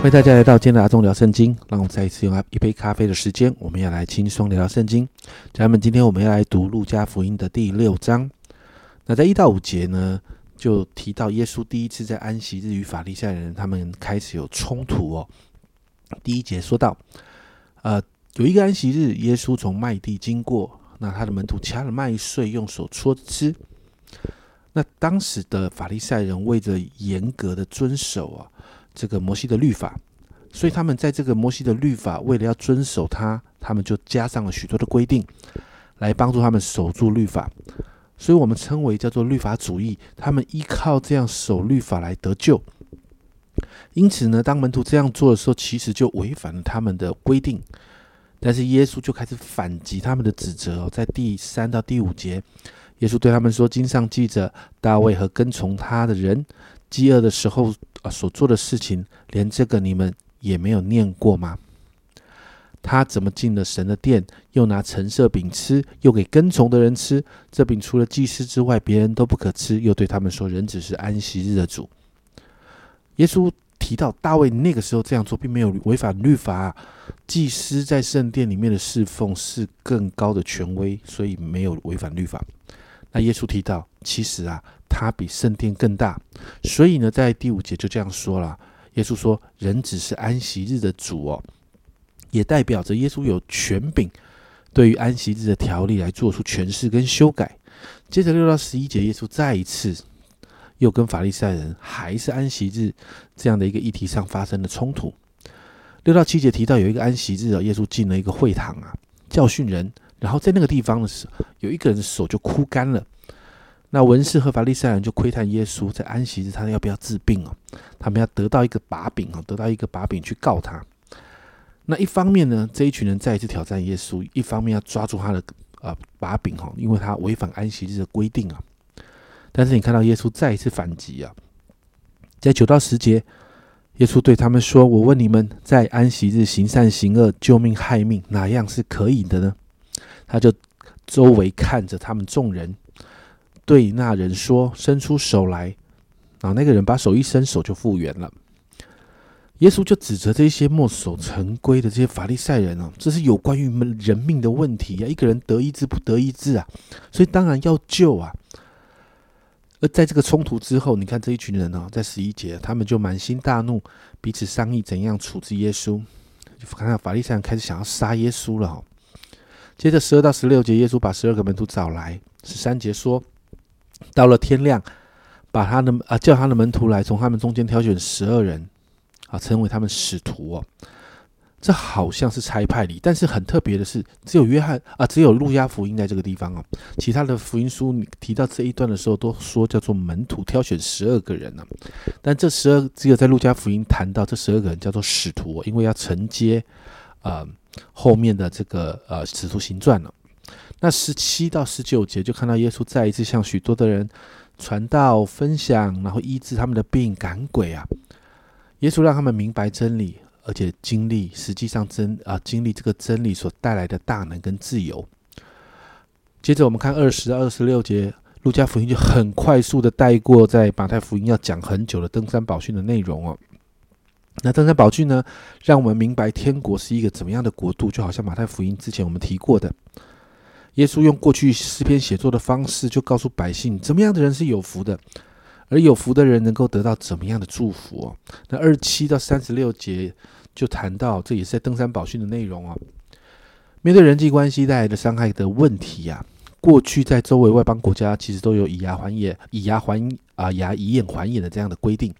欢迎大家来到今天的阿忠聊圣经。让我们再一次用一杯咖啡的时间，我们要来轻松聊聊圣经。家人们，今天我们要来读路加福音的第六章。那在一到五节呢，就提到耶稣第一次在安息日与法利赛人他们开始有冲突哦。第一节说到，呃，有一个安息日，耶稣从麦地经过，那他的门徒掐了麦穗，用手搓着吃。那当时的法利赛人为着严格的遵守啊。这个摩西的律法，所以他们在这个摩西的律法，为了要遵守它，他们就加上了许多的规定，来帮助他们守住律法。所以我们称为叫做律法主义。他们依靠这样守律法来得救。因此呢，当门徒这样做的时候，其实就违反了他们的规定。但是耶稣就开始反击他们的指责。在第三到第五节，耶稣对他们说：“经上记着大卫和跟从他的人。”饥饿的时候啊，所做的事情，连这个你们也没有念过吗？他怎么进了神的殿，又拿橙色饼吃，又给跟从的人吃？这饼除了祭司之外，别人都不可吃。又对他们说：“人只是安息日的主。”耶稣提到大卫那个时候这样做，并没有违反律法。祭司在圣殿里面的侍奉是更高的权威，所以没有违反律法。那耶稣提到，其实啊。他比圣殿更大，所以呢，在第五节就这样说了。耶稣说：“人只是安息日的主哦，也代表着耶稣有权柄，对于安息日的条例来做出诠释跟修改。”接着六到十一节，耶稣再一次又跟法利赛人还是安息日这样的一个议题上发生了冲突。六到七节提到有一个安息日哦，耶稣进了一个会堂啊，教训人，然后在那个地方的时候，有一个人的手就枯干了。那文士和法利赛人就窥探耶稣在安息日，他要不要治病哦？他们要得到一个把柄哦，得到一个把柄去告他。那一方面呢，这一群人再一次挑战耶稣；一方面要抓住他的呃把柄哈，因为他违反安息日的规定啊。但是你看到耶稣再一次反击啊，在九到十节，耶稣对他们说：“我问你们，在安息日行善行恶、救命害命，哪样是可以的呢？”他就周围看着他们众人。对那人说：“伸出手来。”啊，那个人把手一伸，手就复原了。耶稣就指责这些墨守成规的这些法利赛人哦，这是有关于人命的问题啊！一个人得医治不得医治啊，所以当然要救啊。而在这个冲突之后，你看这一群人哦，在十一节，他们就满心大怒，彼此商议怎样处置耶稣。就看到法利赛人开始想要杀耶稣了哈。接着十二到十六节，耶稣把十二个门徒找来，十三节说。到了天亮，把他的啊叫他的门徒来，从他们中间挑选十二人啊，成为他们使徒哦。这好像是差派礼，但是很特别的是，只有约翰啊，只有路加福音在这个地方哦。其他的福音书你提到这一段的时候，都说叫做门徒挑选十二个人呢。但这十二只有在路加福音谈到这十二个人叫做使徒，因为要承接啊后面的这个呃使徒行传了。那十七到十九节就看到耶稣再一次向许多的人传道、分享，然后医治他们的病、赶鬼啊。耶稣让他们明白真理，而且经历实际上真啊经历这个真理所带来的大能跟自由。接着我们看二十二十六节，路加福音就很快速的带过在马太福音要讲很久的登山宝训的内容哦。那登山宝训呢，让我们明白天国是一个怎么样的国度，就好像马太福音之前我们提过的。耶稣用过去诗篇写作的方式，就告诉百姓怎么样的人是有福的，而有福的人能够得到怎么样的祝福哦。那二七到三十六节就谈到，这也是在登山宝训的内容哦。面对人际关系带来的伤害的问题呀，过去在周围外邦国家其实都有以牙还眼、以牙还啊牙以眼还眼的这样的规定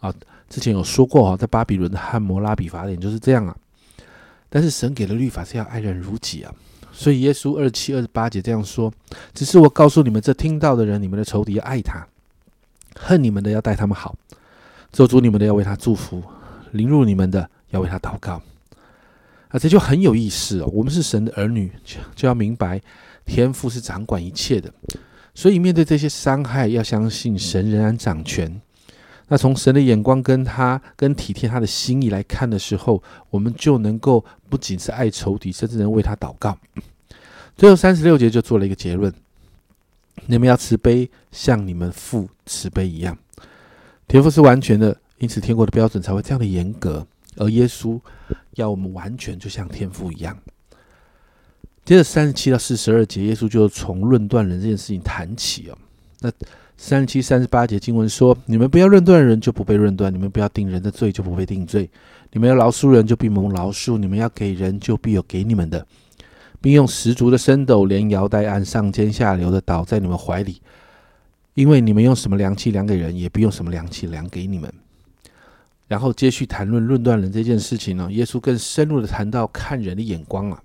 啊。之前有说过哈，在巴比伦的汉谟拉比法典就是这样啊。但是神给的律法是要爱人如己啊。所以耶稣二七二十八节这样说：“只是我告诉你们，这听到的人，你们的仇敌要爱他，恨你们的要待他们好，咒诅你们的要为他祝福，凌辱你们的要为他祷告。”啊，这就很有意思哦。我们是神的儿女，就就要明白天父是掌管一切的。所以面对这些伤害，要相信神仍然掌权。那从神的眼光跟他跟体贴他的心意来看的时候，我们就能够不仅是爱仇敌，甚至能为他祷告。最后三十六节就做了一个结论：你们要慈悲，像你们父慈悲一样。天父是完全的，因此天国的标准才会这样的严格。而耶稣要我们完全就像天父一样。接着三十七到四十二节，耶稣就从论断人这件事情谈起哦。那三十七、三十八节经文说：“你们不要论断人，就不被论断；你们不要定人的罪，就不被定罪；你们要饶恕人，就必蒙饶恕；你们要给人，就必有给你们的，并用十足的升斗，连摇带按，上尖下流的倒在你们怀里。因为你们用什么量器量给人，也不用什么量器量给你们。”然后接续谈论论断人这件事情呢，耶稣更深入的谈到看人的眼光啊。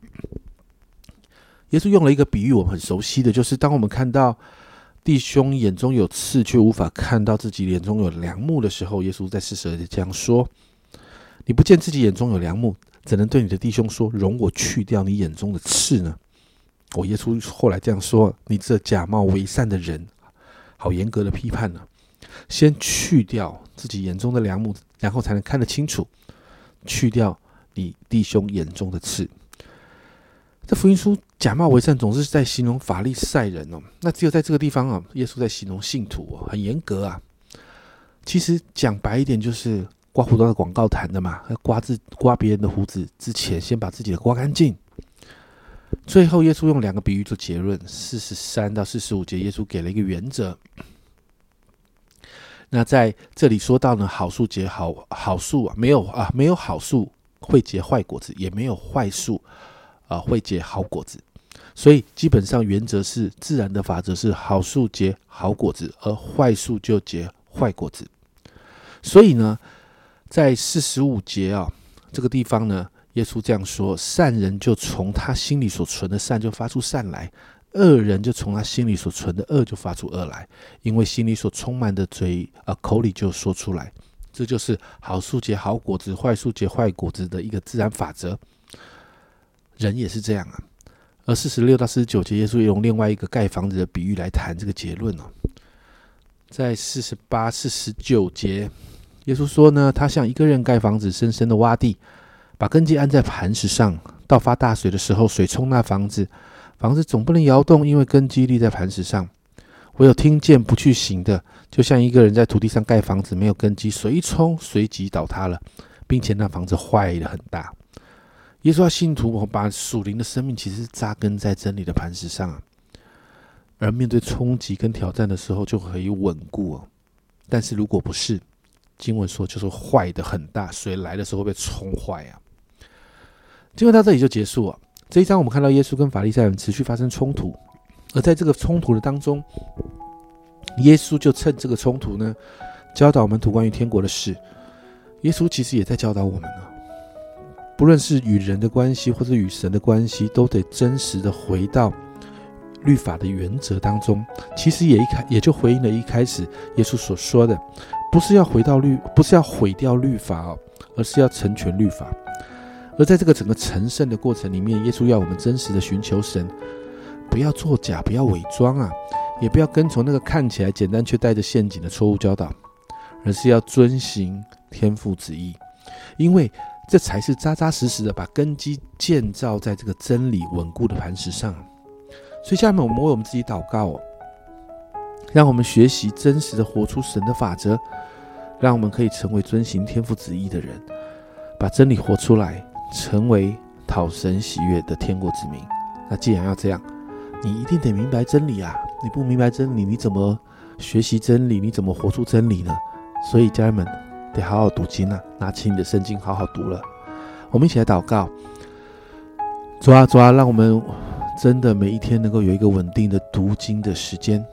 耶稣用了一个比喻，我们很熟悉的就是，当我们看到弟兄眼中有刺，却无法看到自己眼中有梁木的时候，耶稣在四十二节这样说：“你不见自己眼中有梁木，怎能对你的弟兄说，容我去掉你眼中的刺呢？”我耶稣后来这样说：“你这假冒为善的人，好严格的批判呢。先去掉自己眼中的梁木，然后才能看得清楚，去掉你弟兄眼中的刺。”这福音书假冒为善，总是在形容法利赛人哦。那只有在这个地方啊，耶稣在形容信徒哦，很严格啊。其实讲白一点，就是刮胡刀的广告谈的嘛。刮自刮别人的胡子之前，先把自己的刮干净。最后，耶稣用两个比喻做结论：四十三到四十五节，耶稣给了一个原则。那在这里说到呢，好树结好好树啊，没有啊，没有好树会结坏果子，也没有坏树。啊，会结好果子，所以基本上原则是自然的法则是好树结好果子，而坏树就结坏果子。所以呢，在四十五节啊这个地方呢，耶稣这样说：善人就从他心里所存的善就发出善来，恶人就从他心里所存的恶就发出恶来，因为心里所充满的嘴啊口里就说出来。这就是好树结好果子，坏树结坏果子的一个自然法则。人也是这样啊，而四十六到四十九节，耶稣用另外一个盖房子的比喻来谈这个结论哦。在四十八、四十九节，耶稣说呢，他像一个人盖房子，深深的挖地，把根基安在磐石上。到发大水的时候，水冲那房子，房子总不能摇动，因为根基立在磐石上。唯有听见不去行的，就像一个人在土地上盖房子，没有根基，水一冲，随即倒塌了，并且那房子坏的很大。耶稣要信徒，我把属灵的生命其实扎根在真理的磐石上啊，而面对冲击跟挑战的时候就可以稳固哦。但是如果不是，经文说就是坏的很大，水来的时候会被冲坏啊。经文到这里就结束了。这一章我们看到耶稣跟法利赛人持续发生冲突，而在这个冲突的当中，耶稣就趁这个冲突呢，教导我们读关于天国的事。耶稣其实也在教导我们呢。不论是与人的关系，或者与神的关系，都得真实的回到律法的原则当中。其实也一开也就回应了一开始耶稣所说的，不是要回到律，不是要毁掉律法哦，而是要成全律法。而在这个整个成圣的过程里面，耶稣要我们真实的寻求神，不要作假，不要伪装啊，也不要跟从那个看起来简单却带着陷阱的错误教导，而是要遵行天父旨意，因为。这才是扎扎实实的把根基建造在这个真理稳固的磐石上。所以，下面我们为我们自己祷告，哦，让我们学习真实的活出神的法则，让我们可以成为遵行天父旨意的人，把真理活出来，成为讨神喜悦的天国之民。那既然要这样，你一定得明白真理啊！你不明白真理，你怎么学习真理？你怎么活出真理呢？所以，家人们。得好好读经啊！拿起你的圣经，好好读了。我们一起来祷告，主啊，主啊，让我们真的每一天能够有一个稳定的读经的时间。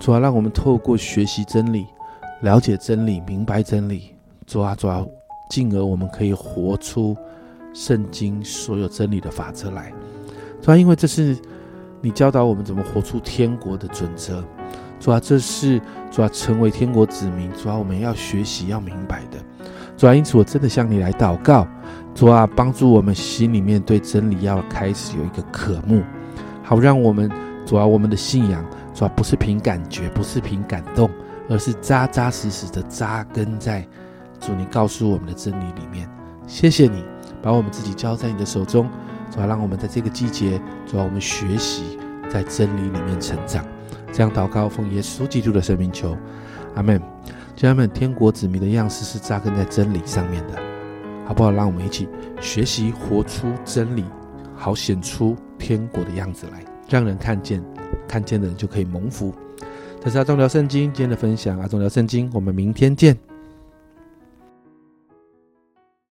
主啊，让我们透过学习真理、了解真理、明白真理。主啊，主啊，进而我们可以活出圣经所有真理的法则来。主啊，因为这是你教导我们怎么活出天国的准则。主啊，这是主啊，成为天国子民，主啊，我们要学习要明白的。主啊，因此我真的向你来祷告，主啊，帮助我们心里面对真理要开始有一个渴慕，好让我们主啊，我们的信仰主啊，不是凭感觉，不是凭感动，而是扎扎实实的扎根在主你告诉我们的真理里面。谢谢你把我们自己交在你的手中，主啊，让我们在这个季节，主啊，我们学习在真理里面成长。这样祷告，奉耶稣基督的圣名求，阿门。家人们，天国子民的样式是扎根在真理上面的，好不好？让我们一起学习，活出真理，好显出天国的样子来，让人看见，看见的人就可以蒙福。这是阿忠聊圣经今天的分享，阿忠聊圣经，我们明天见。